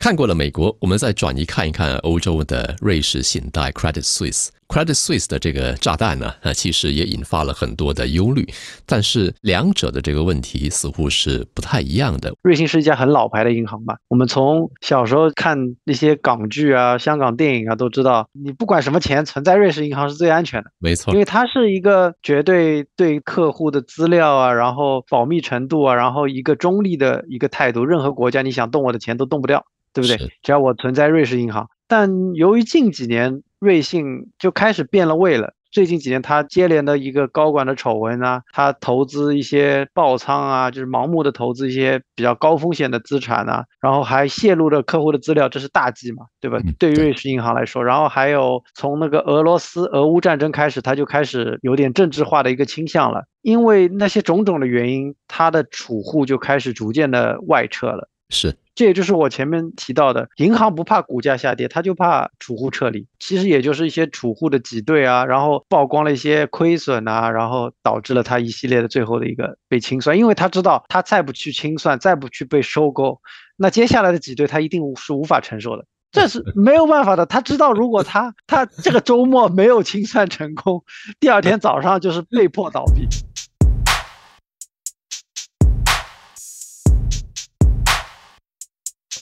看过了美国，我们再转移看一看欧洲的瑞士信贷 Credit Suisse。Credit Suisse 的这个炸弹呢，啊，其实也引发了很多的忧虑。但是两者的这个问题似乎是不太一样的。瑞信是一家很老牌的银行吧？我们从小时候看那些港剧啊、香港电影啊，都知道，你不管什么钱存在瑞士银行是最安全的。没错，因为它是一个绝对对客户的资料啊，然后保密程度啊，然后一个中立的一个态度，任何国家你想动我的钱都动不掉。对不对？只要我存在瑞士银行，但由于近几年瑞信就开始变了味了。最近几年，他接连的一个高管的丑闻啊，他投资一些爆仓啊，就是盲目的投资一些比较高风险的资产啊，然后还泄露了客户的资料，这是大忌嘛，对吧？对于瑞士银行来说，然后还有从那个俄罗斯俄乌战争开始，他就开始有点政治化的一个倾向了，因为那些种种的原因，他的储户就开始逐渐的外撤了。是。这也就是我前面提到的，银行不怕股价下跌，他就怕储户撤离。其实也就是一些储户的挤兑啊，然后曝光了一些亏损啊，然后导致了他一系列的最后的一个被清算。因为他知道，他再不去清算，再不去被收购，那接下来的挤兑他一定是无法承受的，这是 没有办法的。他知道，如果他他这个周末没有清算成功，第二天早上就是被迫倒闭。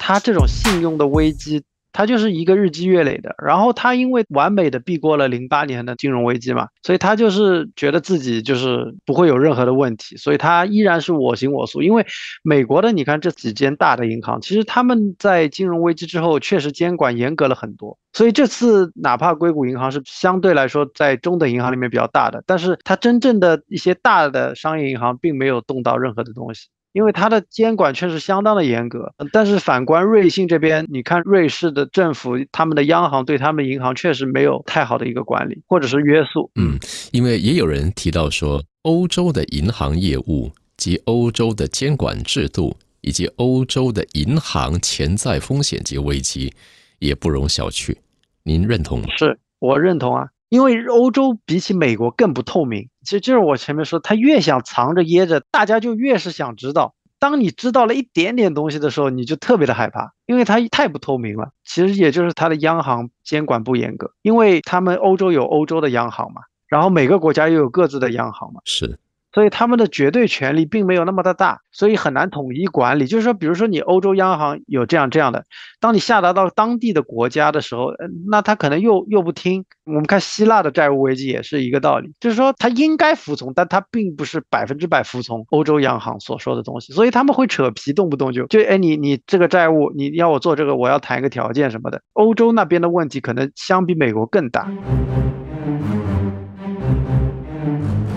他这种信用的危机，他就是一个日积月累的。然后他因为完美的避过了零八年的金融危机嘛，所以他就是觉得自己就是不会有任何的问题，所以他依然是我行我素。因为美国的你看这几间大的银行，其实他们在金融危机之后确实监管严格了很多，所以这次哪怕硅谷银行是相对来说在中等银行里面比较大的，但是它真正的一些大的商业银行并没有动到任何的东西。因为它的监管确实相当的严格，但是反观瑞信这边，你看瑞士的政府，他们的央行对他们银行确实没有太好的一个管理或者是约束。嗯，因为也有人提到说，欧洲的银行业务及欧洲的监管制度以及欧洲的银行潜在风险及危机也不容小觑。您认同吗？是我认同啊。因为欧洲比起美国更不透明，其实就是我前面说，他越想藏着掖着，大家就越是想知道。当你知道了一点点东西的时候，你就特别的害怕，因为它太不透明了。其实也就是它的央行监管不严格，因为他们欧洲有欧洲的央行嘛，然后每个国家又有各自的央行嘛。是。所以他们的绝对权力并没有那么的大，所以很难统一管理。就是说，比如说你欧洲央行有这样这样的，当你下达到当地的国家的时候，那他可能又又不听。我们看希腊的债务危机也是一个道理，就是说他应该服从，但他并不是百分之百服从欧洲央行所说的东西，所以他们会扯皮，动不动就就哎你你这个债务你要我做这个，我要谈一个条件什么的。欧洲那边的问题可能相比美国更大。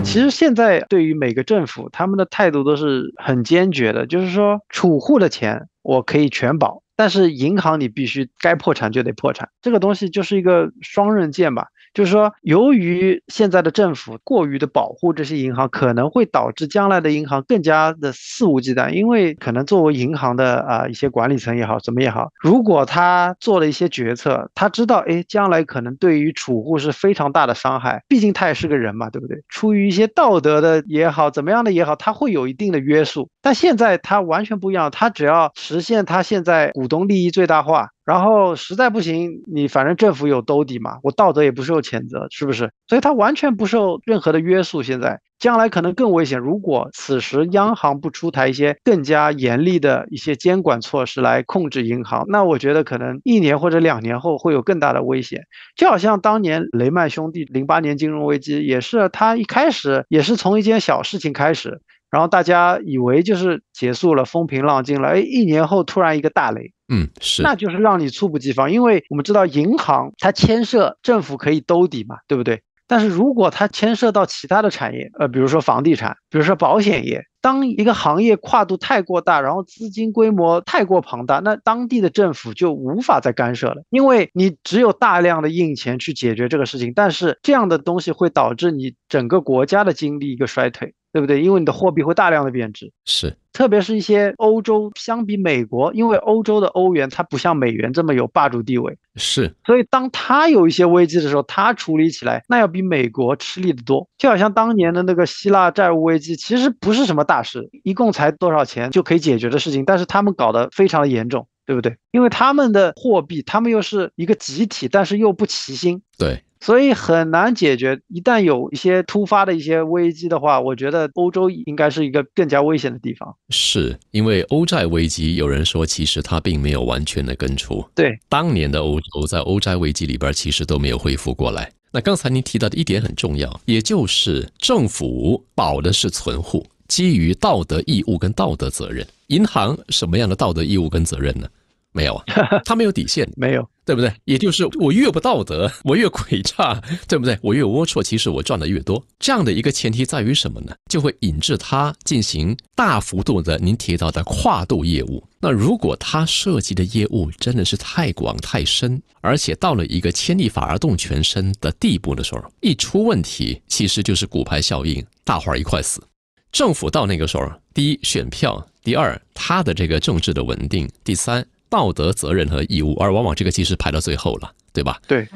其实现在对于每个政府，他们的态度都是很坚决的，就是说储户的钱我可以全保，但是银行你必须该破产就得破产，这个东西就是一个双刃剑吧。就是说，由于现在的政府过于的保护这些银行，可能会导致将来的银行更加的肆无忌惮。因为可能作为银行的啊一些管理层也好，怎么也好，如果他做了一些决策，他知道哎将来可能对于储户是非常大的伤害，毕竟他也是个人嘛，对不对？出于一些道德的也好，怎么样的也好，他会有一定的约束。但现在他完全不一样，他只要实现他现在股东利益最大化。然后实在不行，你反正政府有兜底嘛，我道德也不受谴责，是不是？所以它完全不受任何的约束。现在将来可能更危险。如果此时央行不出台一些更加严厉的一些监管措施来控制银行，那我觉得可能一年或者两年后会有更大的危险。就好像当年雷曼兄弟零八年金融危机也是，他一开始也是从一件小事情开始，然后大家以为就是结束了，风平浪静了，哎，一年后突然一个大雷。嗯，是，那就是让你猝不及防，因为我们知道银行它牵涉政府可以兜底嘛，对不对？但是如果它牵涉到其他的产业，呃，比如说房地产，比如说保险业，当一个行业跨度太过大，然后资金规模太过庞大，那当地的政府就无法再干涉了，因为你只有大量的印钱去解决这个事情，但是这样的东西会导致你整个国家的经历一个衰退。对不对？因为你的货币会大量的贬值，是，特别是一些欧洲，相比美国，因为欧洲的欧元它不像美元这么有霸主地位，是，所以当它有一些危机的时候，它处理起来那要比美国吃力的多。就好像当年的那个希腊债务危机，其实不是什么大事，一共才多少钱就可以解决的事情，但是他们搞得非常的严重。对不对？因为他们的货币，他们又是一个集体，但是又不齐心，对，所以很难解决。一旦有一些突发的一些危机的话，我觉得欧洲应该是一个更加危险的地方。是因为欧债危机，有人说其实它并没有完全的根除。对，当年的欧洲在欧债危机里边其实都没有恢复过来。那刚才您提到的一点很重要，也就是政府保的是存户。基于道德义务跟道德责任，银行什么样的道德义务跟责任呢？没有啊，它没有底线，没有，对不对？也就是我越不道德，我越诡诈，对不对？我越龌龊，其实我赚的越多。这样的一个前提在于什么呢？就会引致它进行大幅度的您提到的跨度业务。那如果它涉及的业务真的是太广太深，而且到了一个牵一发而动全身的地步的时候，一出问题，其实就是骨牌效应，大伙儿一块死。政府到那个时候，第一选票，第二他的这个政治的稳定，第三道德责任和义务，而往往这个其实排到最后了，对吧？对。